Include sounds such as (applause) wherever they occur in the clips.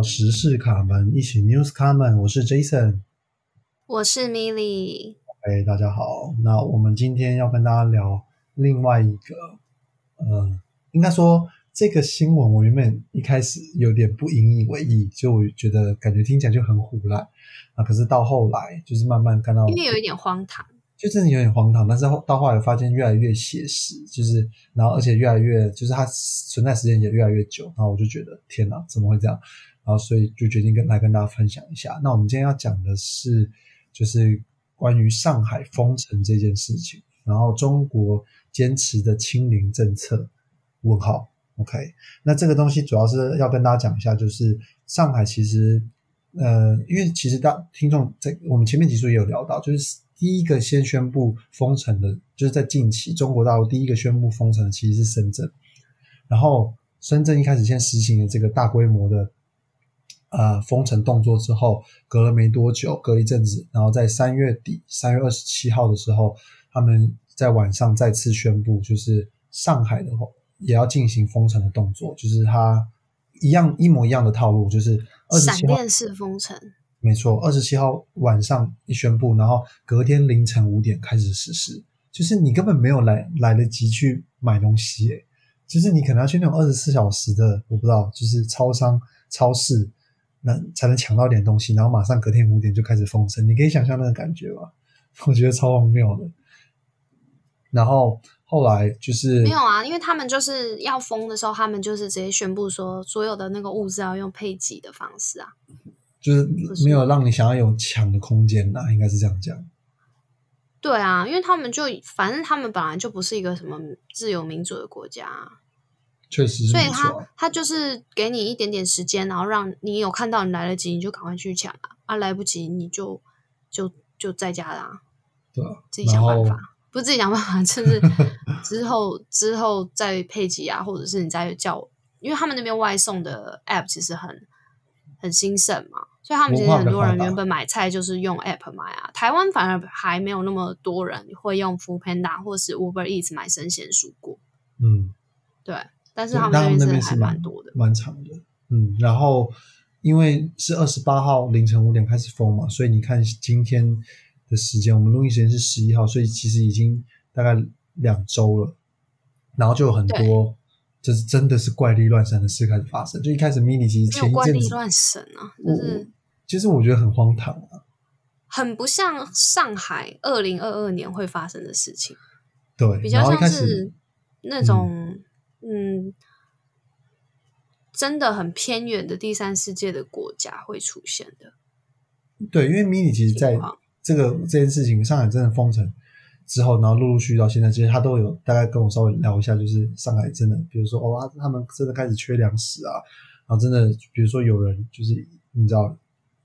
到时事卡门，一起 News 卡门，我是 Jason，我是 Milly。哎，大家好，那我们今天要跟大家聊另外一个，呃，应该说这个新闻，我原本一开始有点不引以为意，就我觉得感觉听起来就很胡乱啊，可是到后来就是慢慢看到，因为有一点荒唐。就真的有点荒唐，但是到后来发现越来越写实，就是然后而且越来越就是它存在时间也越来越久，然后我就觉得天哪，怎么会这样？然后所以就决定跟来跟大家分享一下。那我们今天要讲的是就是关于上海封城这件事情，然后中国坚持的清零政策？问号？OK？那这个东西主要是要跟大家讲一下，就是上海其实呃，因为其实大听众在我们前面几集也有聊到，就是。第一个先宣布封城的，就是在近期中国大陆第一个宣布封城的其实是深圳，然后深圳一开始先实行了这个大规模的呃封城动作之后，隔了没多久，隔一阵子，然后在三月底三月二十七号的时候，他们在晚上再次宣布，就是上海的话也要进行封城的动作，就是它一样一模一样的套路，就是闪电式封城。没错，二十七号晚上一宣布，然后隔天凌晨五点开始实施，就是你根本没有来来得及去买东西，就是你可能要去那种二十四小时的，我不知道，就是超商、超市，那才能抢到点东西，然后马上隔天五点就开始封城，你可以想象那个感觉吧？(laughs) 我觉得超荒谬的。然后后来就是没有啊，因为他们就是要封的时候，他们就是直接宣布说，所有的那个物资要用配给的方式啊。就是没有让你想要有抢的空间呐，应该是这样讲。对啊，因为他们就反正他们本来就不是一个什么自由民主的国家，确实，所以他他就是给你一点点时间，然后让你有看到你来得及，你就赶快去抢啊，啊来不及你就就就在家啦，对，自己想办法，不是自己想办法，就是 (laughs) 之后之后再配给啊，或者是你再叫，因为他们那边外送的 app 其实很很兴盛嘛。所以他们其实很多人原本买菜就是用 App 买啊，台湾反而还没有那么多人会用 Food Panda 或是 Uber Eats 买生鲜蔬果。嗯，对，但是他们那边是蛮多的，蛮长的。嗯，然后因为是二十八号凌晨五点开始封嘛，所以你看今天的时间，我们录音时间是十一号，所以其实已经大概两周了，然后就有很多。就是真的是怪力乱神的事开始发生，就一开始 mini 其实前一阵子怪力乱神啊，就是其实我觉得很荒唐啊，很不像上海二零二二年会发生的事情，对，比较像是那种嗯，真的很偏远的第三世界的国家会出现的，对，因为 mini 其实在这个这件事情，上海真的封城。之后，然后陆陆续续到现在，其实他都有大概跟我稍微聊一下，就是上海真的，比如说哦，他们真的开始缺粮食啊，然后真的，比如说有人就是你知道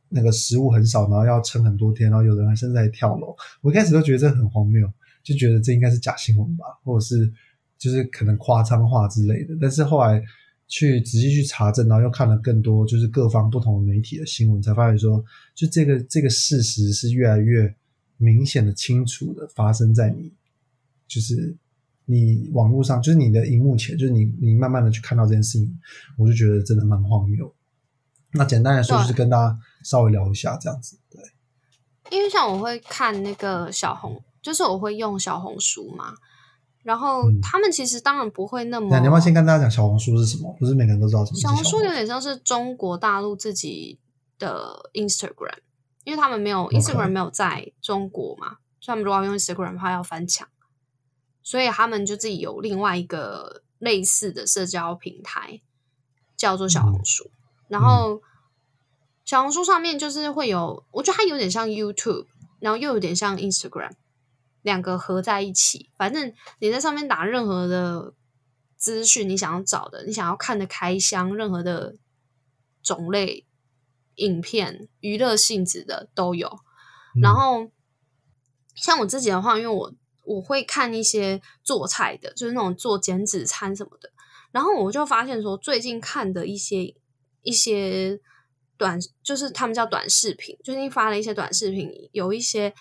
那个食物很少，然后要撑很多天，然后有人还甚至还跳楼。我一开始都觉得这很荒谬，就觉得这应该是假新闻吧，或者是就是可能夸张化之类的。但是后来去仔细去查证，然后又看了更多就是各方不同的媒体的新闻，才发现说，就这个这个事实是越来越。明显的、清楚的发生在你，就是你网络上，就是你的荧幕前，就是你，你慢慢的去看到这件事情，我就觉得真的蛮荒谬。那简单来说，就是跟大家稍微聊一下这样子，对。因为像我会看那个小红，就是我会用小红书嘛，然后他们其实当然不会那么。那你要不要先跟大家讲小红书是什么？不是每个人都知道什么。小红书有点像是中国大陆自己的 Instagram。因为他们没有 Instagram 没有在中国嘛，所以他们如果要用 Instagram 的话要翻墙，所以他们就自己有另外一个类似的社交平台，叫做小红书。然后小红书上面就是会有，我觉得它有点像 YouTube，然后又有点像 Instagram，两个合在一起。反正你在上面打任何的资讯，你想要找的，你想要看的开箱，任何的种类。影片娱乐性质的都有，然后像我自己的话，因为我我会看一些做菜的，就是那种做减脂餐什么的，然后我就发现说，最近看的一些一些短，就是他们叫短视频，最近发了一些短视频，有一些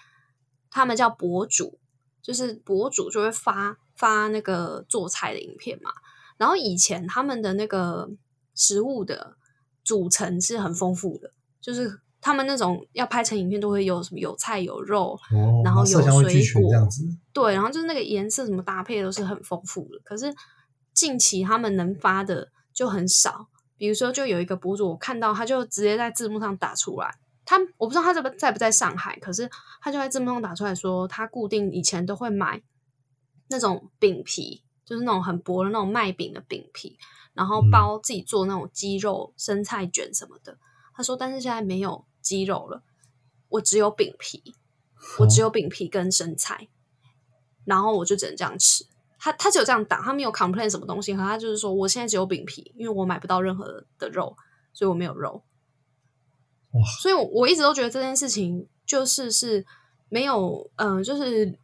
他们叫博主，就是博主就会发发那个做菜的影片嘛，然后以前他们的那个食物的。组成是很丰富的，就是他们那种要拍成影片都会有什么有菜有肉，哦，然后有水果这样子，对，然后就是那个颜色什么搭配都是很丰富的。可是近期他们能发的就很少，比如说就有一个博主我看到他就直接在字幕上打出来，他我不知道他在不在不在上海，可是他就在字幕上打出来说，他固定以前都会买那种饼皮，就是那种很薄的那种麦饼的饼皮，然后嗯包自己做那种鸡肉生菜卷什么的。他说，但是现在没有鸡肉了，我只有饼皮，我只有饼皮跟生菜，然后我就只能这样吃。他他只有这样打，他没有 complain 什么东西，可他就是说我现在只有饼皮，因为我买不到任何的肉，所以我没有肉。哇。所以我我一直都觉得这件事情就是是没有，嗯、就是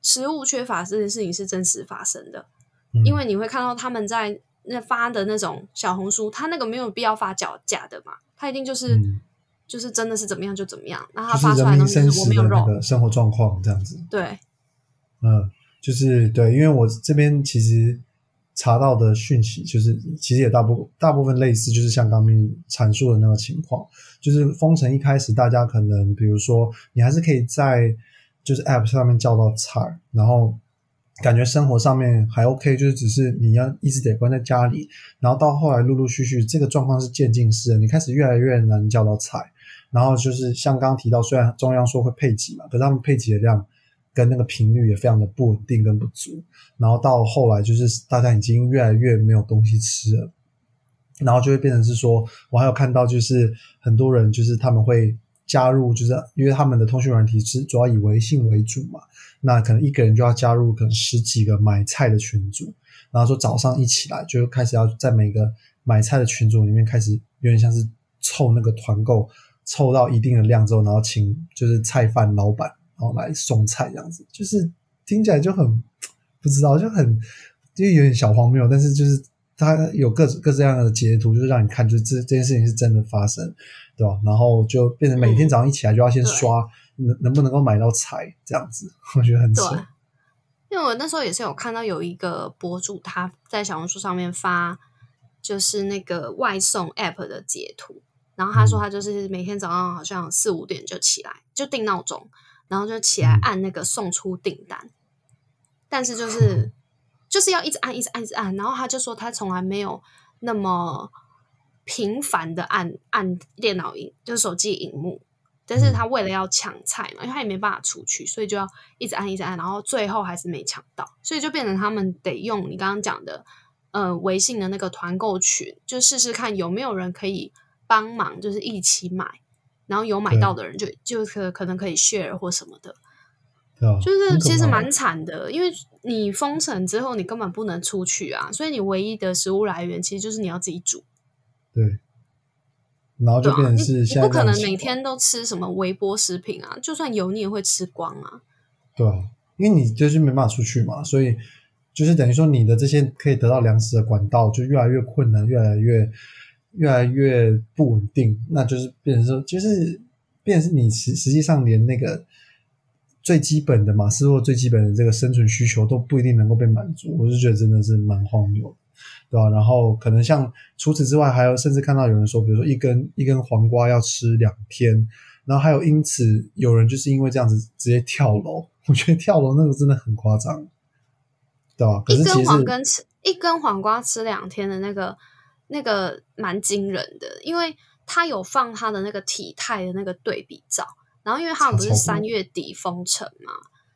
食物缺乏这件事情是真实发生的，嗯。因为你会看到他们在那发的那种小红书，他那个没有必要发假假的嘛，他一定就是、嗯。就是真的是怎么样就怎么样，那他发出来的东西是我没有肉生活状况这样子。对，嗯，就是对，因为我这边其实查到的讯息，就是其实也大部大部分类似，就是像刚刚阐述的那个情况，就是封城一开始，大家可能比如说你还是可以在就是 App 上面叫到菜，然后感觉生活上面还 OK，就是只是你要一直得关在家里，然后到后来陆陆续续这个状况是渐进式的，你开始越来越难叫到菜。然后就是像刚刚提到，虽然中央说会配给嘛，可是他们配给的量跟那个频率也非常的不稳定跟不足。然后到后来就是大家已经越来越没有东西吃了，然后就会变成是说，我还有看到就是很多人就是他们会加入，就是因为他们的通讯软体是主要以微信为主嘛，那可能一个人就要加入可能十几个买菜的群组，然后说早上一起来就开始要在每个买菜的群组里面开始有点像是凑那个团购，凑到一定的量之后，然后请就是菜贩老板然后来送菜这样子，就是听起来就很不知道，就很就有点小荒谬，但是就是它有各各式各样的截图，就是让你看，就是这这件事情是真的发生，对吧？然后就变成每天早上一起来就要先刷，能能不能够买到菜这样子，我觉得很扯。对因为我那时候也是有看到有一个博主他在小红书上面发，就是那个外送 app 的截图，然后他说嗯他就是每天早上好像四五点就起来，就定闹钟，然后就起来嗯。按那个送出订单，但是就是就是要一直按一直按一直按，然后他就说他从来没有那么频繁的按按电脑荧就是手机荧幕，但是他为了要抢菜嘛，因为他也没办法出去，所以就要一直按一直按，然后最后还是没抢到，所以就变成他们得用你刚刚讲的，呃，微信的那个团购群，就试试看有没有人可以帮忙，就是一起买，然后有买到的人就就可可能可以 share 或什么的？就是其实蛮惨的，因为你封城之后你根本不能出去啊，所以你唯一的食物来源其实就是你要自己煮。对，然后就变成你你是现在不可能每天都吃什么微波食品啊，就算油你也会吃光啊。对啊，因为你就是没办法出去嘛，所以就是等于说你的这些可以得到粮食的管道就越来越困难，越来越越来越不稳定，那就是变成说，就是变成你实实际上连那个最基本的马斯洛最基本的这个生存需求都不一定能够被满足，我就觉得真的是蛮荒谬。对吧、然后可能像除此之外，还有甚至看到有人说，比如说一根一根黄瓜要吃两天，然后还有因此有人就是因为这样子直接跳楼，(laughs) 我觉得跳楼那个真的很夸张，对吧、可是其实黄根吃一根黄瓜吃两天的那个那个蛮惊人的，因为他有放他的那个体态的那个对比照，然后因为他们不是三月底封城嘛，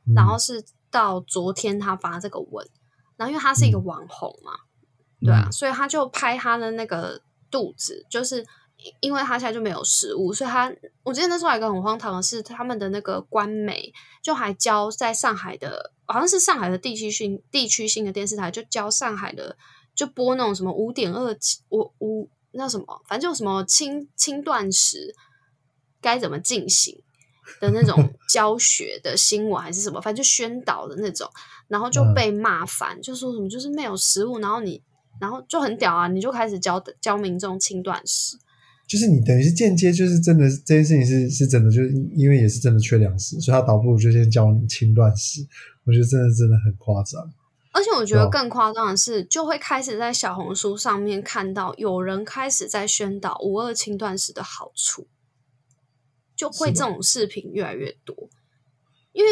嗯然后是到昨天他发这个文，然后因为他是一个嗯。网红嘛，对啊，嗯。所以他就拍他的那个肚子，就是因因为他现在就没有食物，所以他我记得那时候有一个很荒唐的是，他们的那个官媒就还教在上海的，好像是上海的地区性地区性的电视台，就教上海的就播那种什么五点二五五那什么，反正就什么轻轻断食该怎么进行。的那种 (laughs) 教学的新闻还是什么，反正就宣导的那种，然后就嗯被骂烦，就说什么就是没有食物，然后你然后就很屌啊，你就开始教教民众轻断食，就是你等于是间接就是真的这件事情是是真的，就是因为也是真的缺粮食，所以他倒不如就先教你轻断食，我觉得真的真的很夸张。而且我觉得更夸张的是，就会开始在小红书上面看到有人开始在宣导五二轻断食的好处，就会这种视频越来越多。因为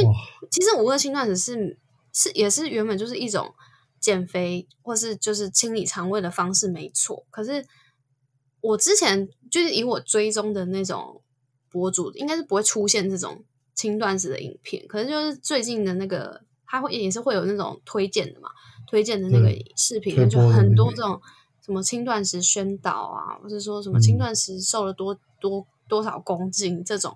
其实五二轻断食是是也是原本就是一种减肥或是就是清理肠胃的方式，没错。可是我之前就是以我追踪的那种博主，应该是不会出现这种轻断食的影片。可是就是最近的那个。他会也是会有那种推荐的嘛，推荐的那个视频就很多这种什么轻断食宣导啊，或者说什么轻断食瘦了多多多少公斤这种，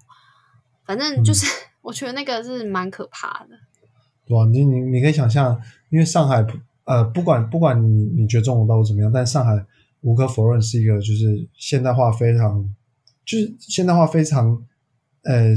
反正就是我觉得那个是蛮可怕的。哇，你你你可以想象，因为上海呃，不管不管你你觉得中国大陆怎么样，但上海无可否认是一个就是现代化非常就是现代化非常呃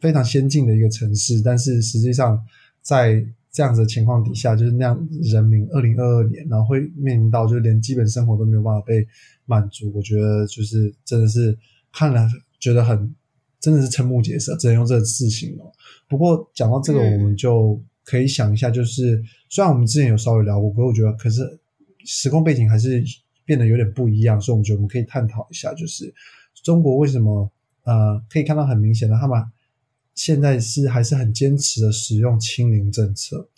非常先进的一个城市，但是实际上。在这样子的情况底下，就是那样人民二零二二年，然后会面临到就是连基本生活都没有办法被满足。我觉得就是真的是看了觉得很真的是瞠目结舌，只能用这个字形容。不过讲到这个，我们就可以想一下，就是虽然我们之前有稍微聊过，不过我觉得可是时空背景还是变得有点不一样，所以我们觉得我们可以探讨一下，就是中国为什么呃可以看到很明显的他们。现在是还是很坚持的使用清零政策，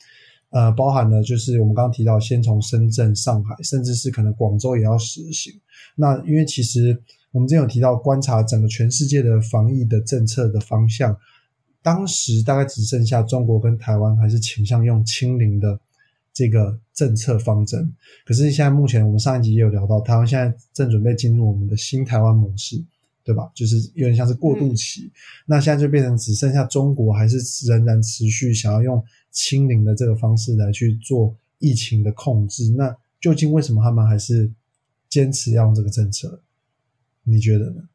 呃，包含了就是我们刚刚提到，先从深圳、上海，甚至是可能广州也要实行。那因为其实我们之前有提到，观察整个全世界的防疫的政策的方向，当时大概只剩下中国跟台湾还是倾向用清零的这个政策方针。可是现在目前我们上一集也有聊到，台湾现在正准备进入我们的新台湾模式。对吧？就是有点像是过渡期，那现在就变成只剩下中国还是仍然持续想要用清零的这个方式来去做疫情的控制。那究竟为什么他们还是坚持要用这个政策？你觉得呢？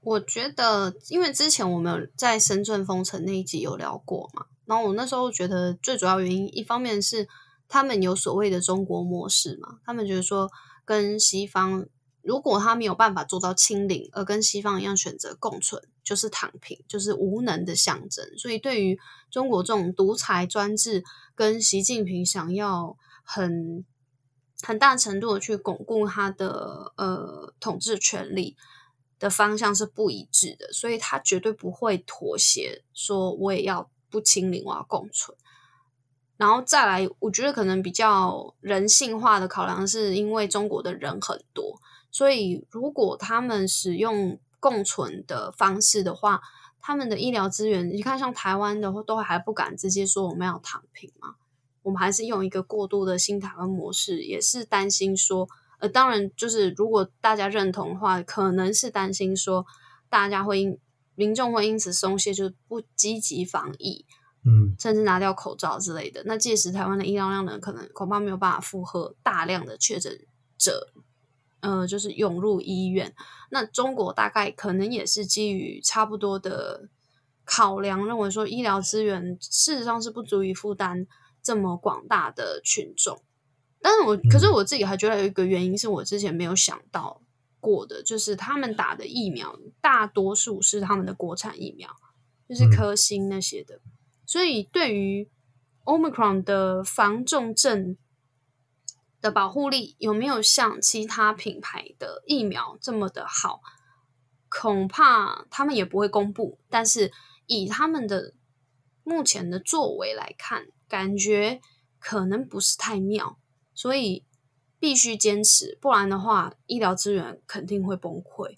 我觉得，因为之前我们在深圳封城那一集有聊过嘛，然后我那时候觉得最主要原因，一方面是他们有所谓的中国模式嘛，他们觉得说跟西方。如果他没有办法做到清零，而跟西方一样选择共存，就是躺平，就是无能的象征。所以，对于中国这种独裁专制，跟习近平想要很很大程度的去巩固他的呃统治权力的方向是不一致的，所以他绝对不会妥协，说我也要不清零，我要共存。然后再来，我觉得可能比较人性化的考量，是因为中国的人很多。所以，如果他们使用共存的方式的话，他们的医疗资源，你看像台湾的，都还不敢直接说我们要躺平嘛？我们还是用一个过度的新台湾模式，也是担心说，呃，当然就是如果大家认同的话，可能是担心说，大家会因民众会因此松懈，就不积极防疫，嗯，甚至拿掉口罩之类的。那届时台湾的医疗量呢，可能恐怕没有办法负荷大量的确诊者。呃，就是涌入医院。那中国大概可能也是基于差不多的考量，认为说医疗资源事实上是不足以负担这么广大的群众。但是我可是我自己还觉得有一个原因是我之前没有想到过的，就是他们打的疫苗大多数是他们的国产疫苗，就是科兴那些的，所以对于 Omicron 的防重症。的保护力有没有像其他品牌的疫苗这么的好？恐怕他们也不会公布。但是以他们的目前的作为来看，感觉可能不是太妙，所以必须坚持，不然的话，医疗资源肯定会崩溃。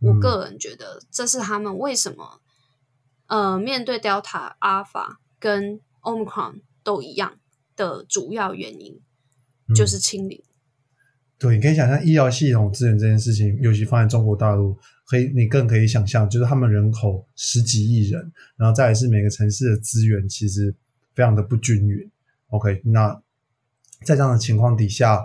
我个人觉得，这是他们为什么呃面对 Delta、Alpha 跟 Omicron 都一样的主要原因。就是清零，对，你可以想象医疗系统资源这件事情，尤其放在中国大陆，可以你更可以想象，就是他们人口十几亿人，然后再来是每个城市的资源其实非常的不均匀。OK，那在这样的情况底下。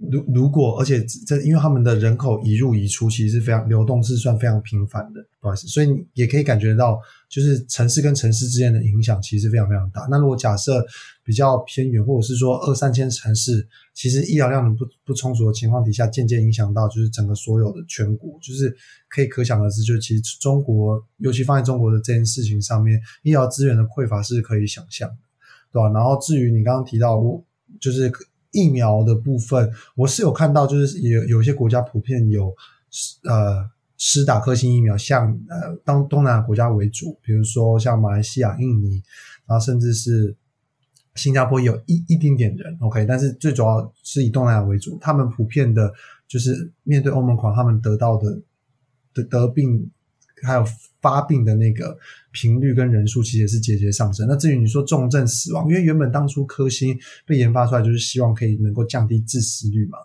如如果，而且这因为他们的人口移入移出，其实是非常流动，是算非常频繁的，不好意思，所以你也可以感觉到，就是城市跟城市之间的影响其实非常非常大。那如果假设比较偏远，或者是说二三千城市，其实医疗量不不充足的情况底下，渐渐影响到就是整个所有的全国，就是可以可想而知，就其实中国，尤其放在中国的这件事情上面，医疗资源的匮乏是可以想象的。对吧？然后至于你刚刚提到，我就是疫苗的部分，我是有看到，就是有有一些国家普遍有呃施打科兴疫苗，像呃当东南亚国家为主，比如说像马来西亚、印尼，然后甚至是新加坡有一一丁点人，OK，但是最主要是以东南亚为主，他们普遍的就是面对欧盟狂，他们得到的的得病还有发病的那个频率跟人数，其实也是节节上升。那至于你说重症死亡，因为原本当初科兴被研发出来就是希望可以能够降低致死率嘛，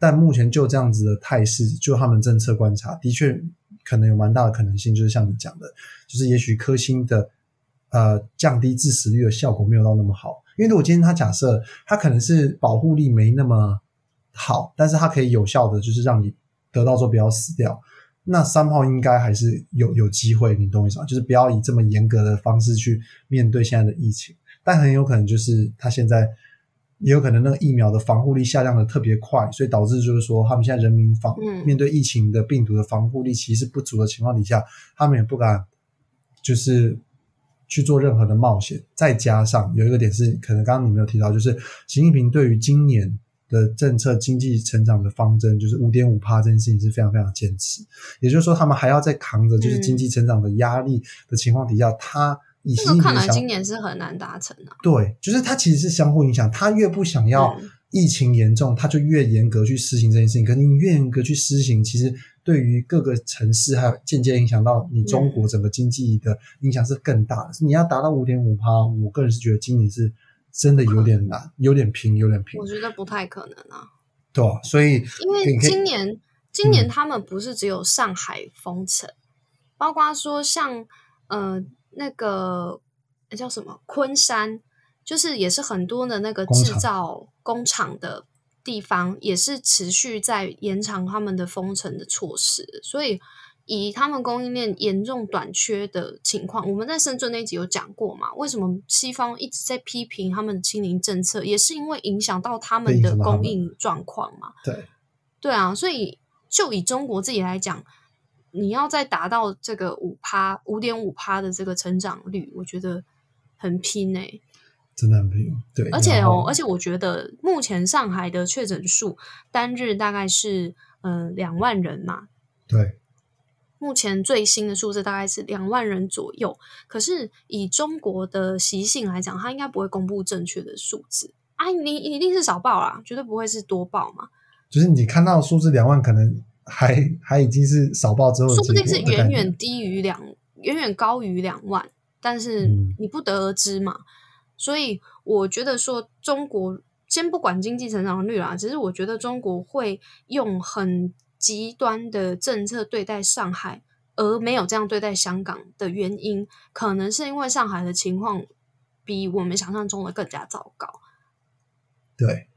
但目前就这样子的态势，就他们政策观察，的确可能有蛮大的可能性，就是像你讲的，就是也许科兴的呃降低致死率的效果没有到那么好。因为如果今天他假设他可能是保护力没那么好，但是它可以有效的就是让你得到之后不要死掉。那三号应该还是有有机会，你懂我意思吗？就是不要以这么严格的方式去面对现在的疫情，但很有可能就是他现在也有可能那个疫苗的防护力下降的特别快，所以导致就是说他们现在人民防面对疫情的病毒的防护力其实不足的情况底下，他们也不敢就是去做任何的冒险。再加上有一个点是，可能刚刚你没有提到，就是习近平对于今年。的政策经济成长的方针就是五点五帕这件事情是非常非常坚持，也就是说他们还要在扛着就是经济成长的压力的情况底下，他以这个看来今年是很难达成的。对，就是它其实是相互影响，他越不想要疫情严重，他就越严格去施行这件事情。可是你越严格去施行，其实对于各个城市还有间接影响到你中国整个经济的影响是更大的。你要达到五点五趴，我个人是觉得今年是。真的有点难，有点平，有点平。我觉得不太可能啊。对啊，所以因为今年，今年他们不是只有上海封城，包括说像呃那个叫什么昆山，就是也是很多的那个制造工厂的地方，也是持续在延长他们的封城的措施，所以。以他们供应链严重短缺的情况，我们在深圳那一集有讲过嘛？为什么西方一直在批评他们的清零政策，也是因为影响到他们的供应状况嘛？对，对啊，所以就以中国自己来讲，你要再达到这个五趴、五点五趴的这个成长率，我觉得很拼诶，真的很拼。对，而且哦，而且我觉得目前上海的确诊数单日大概是嗯两万人嘛？对。目前最新的数字大概是两万人左右，可是以中国的习性来讲，它应该不会公布正确的数字啊！你一定是少报啦，绝对不会是多报嘛。就是你看到数字两万，可能还还已经是少报之后，说不定是远远低于两，远远高于两万，但是你不得而知嘛。所以我觉得说，中国先不管经济成长率啦，只是我觉得中国会用很。极端的政策对待上海，而没有这样对待香港的原因，可能是因为上海的情况比我们想象中的更加糟糕。对，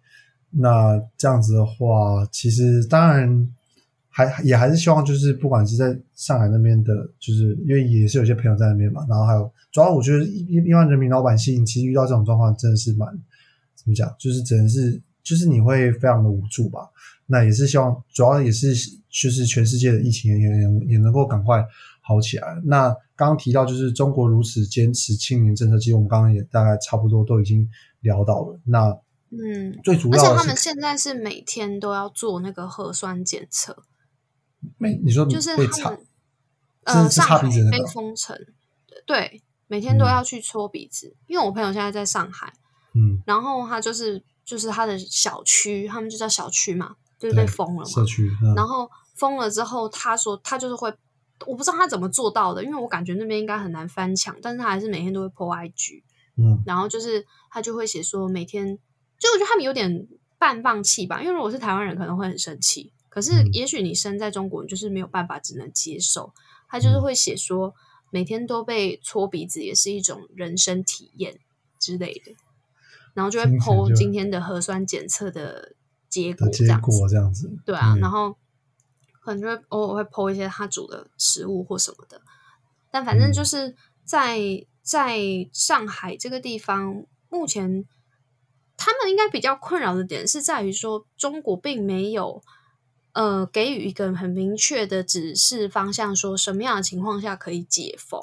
那这样子的话，其实当然还也还是希望，就是不管是在上海那边的，就是因为也是有些朋友在那边嘛，然后还有主要我觉得一一般人民老百姓，其实遇到这种状况真的是蛮怎么讲，就是只能是就是你会非常的无助吧。那也是希望，主要也是就是全世界的疫情也也也能够赶快好起来。那刚刚提到就是中国如此坚持清零政策，其实我们刚刚也大概差不多都已经聊到了。那嗯，最主要而且他们现在是每天都要做那个核酸检测。每你说就是他们呃上海被封城，对，每天都要去搓鼻子。因为我朋友现在在上海，嗯，然后他就是就是他的小区，他们就叫小区嘛。就是被封了嘛，社区，然后封了之后，他说他就是会，我不知道他怎么做到的，因为我感觉那边应该很难翻墙，但是他还是每天都会破 IG，嗯，然后就是他就会写说每天，就我觉得他们有点半放弃吧，因为如果是台湾人可能会很生气，可是也许你生在中国，你就是没有办法，只能接受。他就是会写说每天都被搓鼻子也是一种人生体验之类的，然后就会 po 今天的核酸检测的。结果这样子，这样子，对啊，然后可能就会偶尔会剖一些他煮的食物或什么的，但反正就是在在上海这个地方，目前他们应该比较困扰的点是在于说，中国并没有呃给予一个很明确的指示方向，说什么样的情况下可以解封。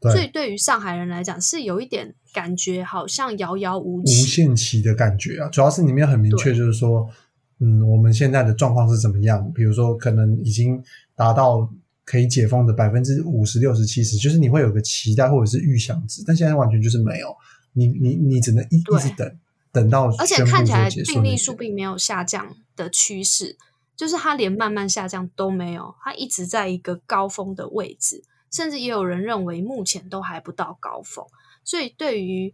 所以对于上海人来讲，是有一点感觉好像遥遥无期无。限期的感觉啊。主要是你没有很明确，就是说，嗯，我们现在的状况是怎么样？比如说，可能已经达到可以解封的百分之五十、六十、七十，就是你会有个期待或者是预想值，但现在完全就是没有。你你你只能一对一直等，等到而且看起来病例数并没有下降的趋势，就是它连慢慢下降都没有，它一直在一个高峰的位置，甚至也有人认为目前都还不到高峰。所以对于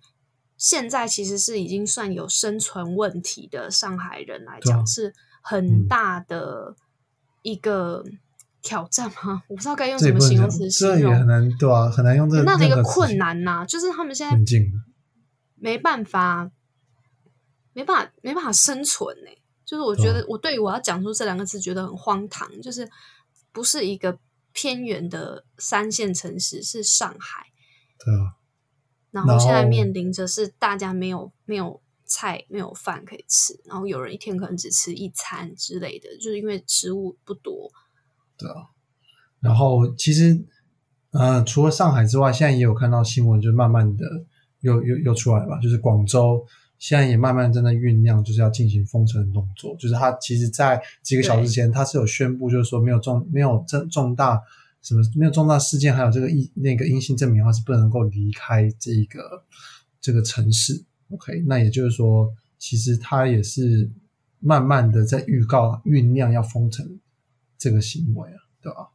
现在其实是已经算有生存问题的上海人来讲，是很嗯大的一个挑战吗？我不知道该用什么形容词形容这也很。难，对啊，很难用这很大的一个困难呐、就是他们现在。没办法，没办法，没办法生存呢、就是我觉得，我对于我要讲出这两个字，觉得很荒唐。就是不是一个偏远的三线城市，是上海，对啊，然后现在面临着是大家没有没有菜、没有饭可以吃，然后有人一天可能只吃一餐之类的，就是因为食物不多。对啊然后其实，呃，除了上海之外，现在也有看到新闻，就慢慢的又又又出来了吧，就是广州现在也慢慢正在酝酿，就是要进行封城的动作。就是它其实，在几个小时前，它是有宣布，就是说没有重没有重重大什么没有重大事件，还有这个阴那个阴性证明的话，是不能够离开这个这个城市。OK，那也就是说，其实它也是慢慢的在预告酝酿要封城这个行为啊，对吧？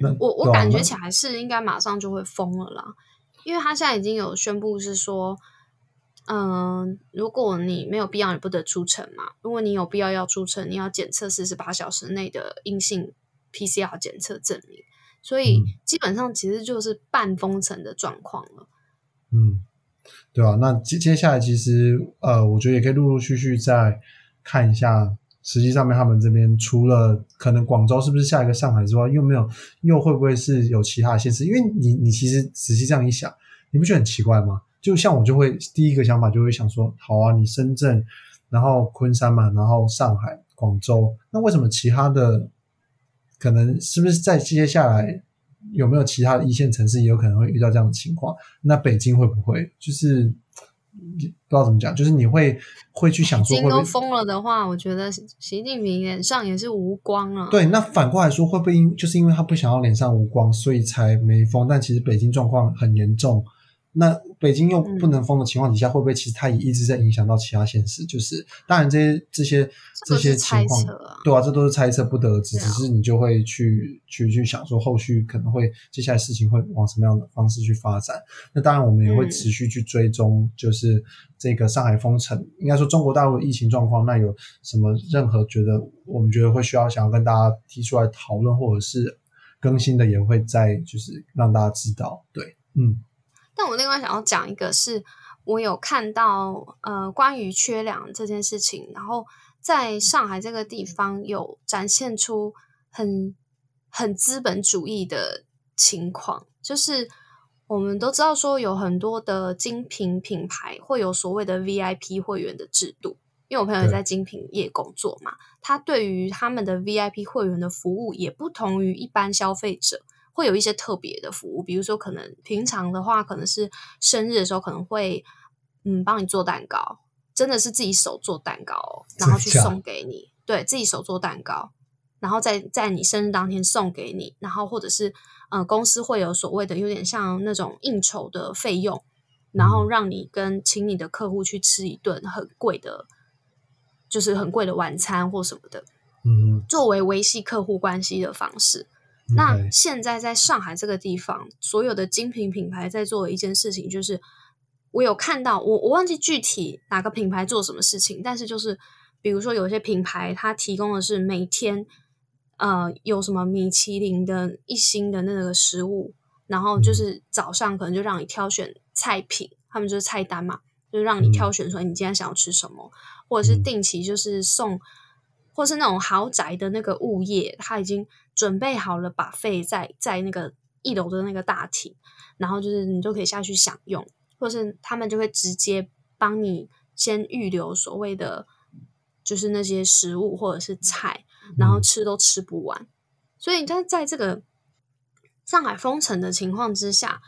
那嗯，我我感觉起来是应该马上就会封了啦，因为他现在已经有宣布是说，嗯、如果你没有必要，你不得出城嘛。如果你有必要要出城，你要检测四十八小时内的阴性 PCR 检测证明。所以嗯基本上其实就是半封城的状况了。嗯，对啊，那接接下来其实呃，我觉得也可以陆陆续续再看一下，实际上面他们这边除了可能广州是不是下一个上海之外，又没有又会不会是有其他的县市？因为你你其实仔细这样一想，你不觉得很奇怪吗？就像我就会第一个想法就会想说，好啊，你深圳，然后昆山嘛，然后上海、广州，那为什么其他的可能是不是在接下来有没有其他的一线城市也有可能会遇到这样的情况？那北京会不会就是不知道怎么讲？就是你会会去想说京会不会都封了的话，我觉得习近平脸上也是无光啊。对？那反过来说，会不会因就是因为他不想要脸上无光，所以才没封？但其实北京状况很严重。那北京又不能封的情况底下，会不会其实它也一直在影响到其他县市？就是当然这些这些这些情况啊，对啊，这都是猜测，不得而知。啊只是你就会去去去想说，后续可能会接下来事情会往什么样的方式去发展。那当然，我们也会嗯持续去追踪，就是这个上海封城，应该说中国大陆的疫情状况。那有什么任何觉得我们觉得会需要想要跟大家提出来讨论，或者是更新的，也会在就是让大家知道。对，嗯但我另外想要讲一个是，我有看到呃关于缺粮这件事情，然后在上海这个地方有展现出很很资本主义的情况，就是我们都知道说有很多的精品品牌会有所谓的 VIP 会员的制度，因为我朋友也在精品业工作嘛，他对于他们的 VIP 会员的服务也不同于一般消费者。会有一些特别的服务，比如说可能平常的话，可能是生日的时候可能会嗯帮你做蛋糕，真的是自己手做蛋糕哦，然后去送给你，对自己手做蛋糕，然后在在你生日当天送给你，然后或者是呃公司会有所谓的有点像那种应酬的费用，然后嗯让你跟请你的客户去吃一顿很贵的，就是很贵的晚餐或什么的，嗯作为维系客户关系的方式。哼，那现在在上海这个地方，所有的精品品牌在做的一件事情，就是我有看到，我我忘记具体哪个品牌做什么事情，但是就是比如说有些品牌它提供的是每天呃有什么米其林的一星的那个食物，然后就是早上可能就让你挑选菜品，他们就是菜单嘛，就是让你挑选说你今天想要吃什么，或者是嗯。定期就是送。或是那种豪宅的那个物业，他已经准备好了把费在在那个一楼的那个大厅，然后就是你就可以下去享用，或是他们就会直接帮你先预留所谓的就是那些食物或者是菜，然后嗯吃都吃不完。所以你在在这个上海封城的情况之下，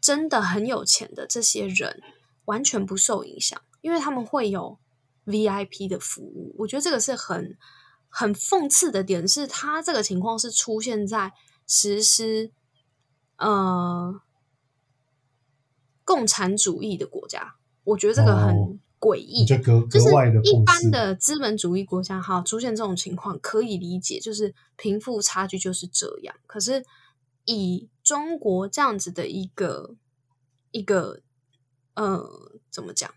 真的很有钱的这些人完全不受影响，因为他们会有 VIP 的服务。我觉得这个是很很讽刺的点，是他这个情况是出现在实施呃共产主义的国家。我觉得这个很诡异，就是格外的一般的资本主义国家哈出现这种情况可以理解，就是贫富差距就是这样。可是以中国这样子的一个一个呃怎么讲？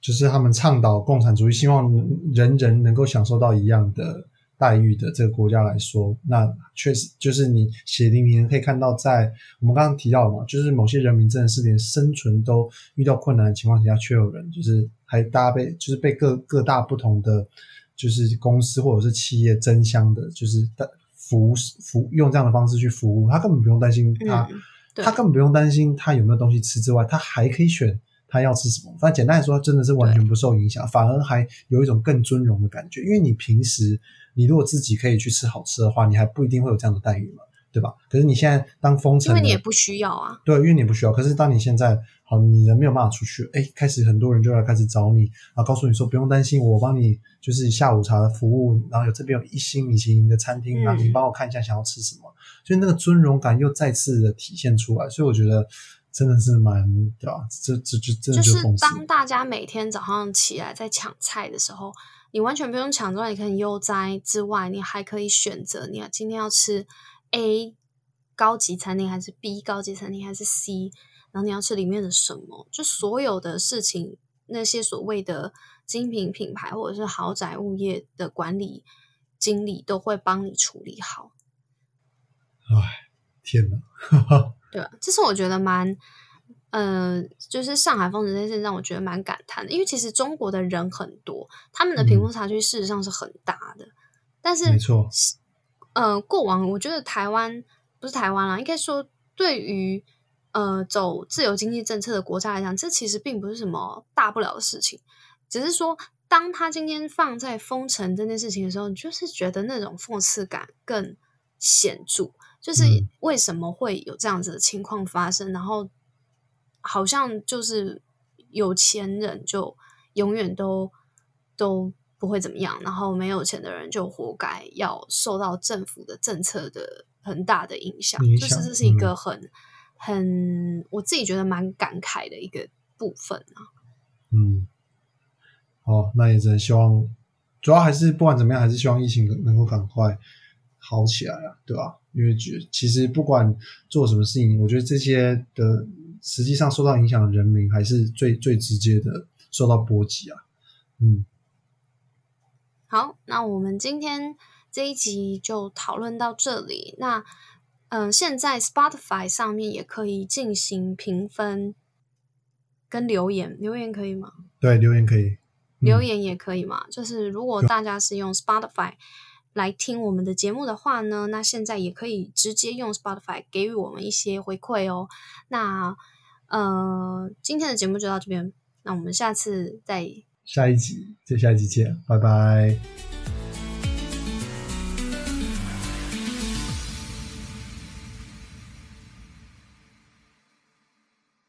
就是他们倡导共产主义，希望人人能够享受到一样的待遇的这个国家来说，那确实就是你血淋淋可以看到，在我们刚刚提到的嘛，就是某些人民真的是连生存都遇到困难的情况下，却有人就是还大家被就是被各各大不同的就是公司或者是企业争相的，就是服务服用这样的方式去服务，他根本不用担心他，嗯他根本不用担心他有没有东西吃之外，他还可以选他要吃什么。但简单来说，真的是完全不受影响，反而还有一种更尊荣的感觉。因为你平时你如果自己可以去吃好吃的话，你还不一定会有这样的待遇嘛，对吧？可是你现在当封城，因为你也不需要啊。对，因为你不需要。可是当你现在好，你人没有办法出去，哎，开始很多人就要开始找你，然后告诉你说不用担心，我帮你就是下午茶的服务，然后有这边有一星米其林的餐厅，嗯然后你帮我看一下想要吃什么，所以那个尊荣感又再次的体现出来。所以我觉得真的是蛮对吧？这这就真的就是。当大家每天早上起来在抢菜的时候，你完全不用抢之外，你可以悠哉之外，你还可以选择你今天要吃 A 高级餐厅还是 B 高级餐厅还是 C，然后你要吃里面的什么，就所有的事情，那些所谓的精品品牌或者是豪宅物业的管理经理都会帮你处理好。唉，天哪！(laughs) 对，这是我觉得蛮，呃，就是上海封城这件事让我觉得蛮感叹的，因为其实中国的人很多，他们的贫富差距事实上是很大的，但是没错，呃，过往我觉得台湾不是台湾啦，应该说对于呃走自由经济政策的国家来讲，这其实并不是什么大不了的事情，只是说当他今天放在封城这件事情的时候，你就是觉得那种讽刺感更显著。就是嗯。为什么会有这样子的情况发生，然后好像就是有钱人就永远都都不会怎么样，然后没有钱的人就活该要受到政府的政策的很大的影响，影响就是这是一嗯。个很、很我自己觉得蛮感慨的一个部分啊。嗯，好，那也只能希望，主要还是不管怎么样，还是希望疫情能够赶快好起来啊，对吧？因为觉其实不管做什么事情，我觉得这些的实际上受到影响的人民，还是最最直接的受到波及啊。嗯，好，那我们今天这一集就讨论到这里。那嗯、呃现在 Spotify 上面也可以进行评分跟留言，留言可以吗？对，留言可以，嗯留言也可以嘛。就是如果大家是用 Spotify 来听我们的节目的话呢，那现在也可以直接用 Spotify 给予我们一些回馈哦。那呃，今天的节目就到这边，那我们下次再下一集，再下一集见，拜拜。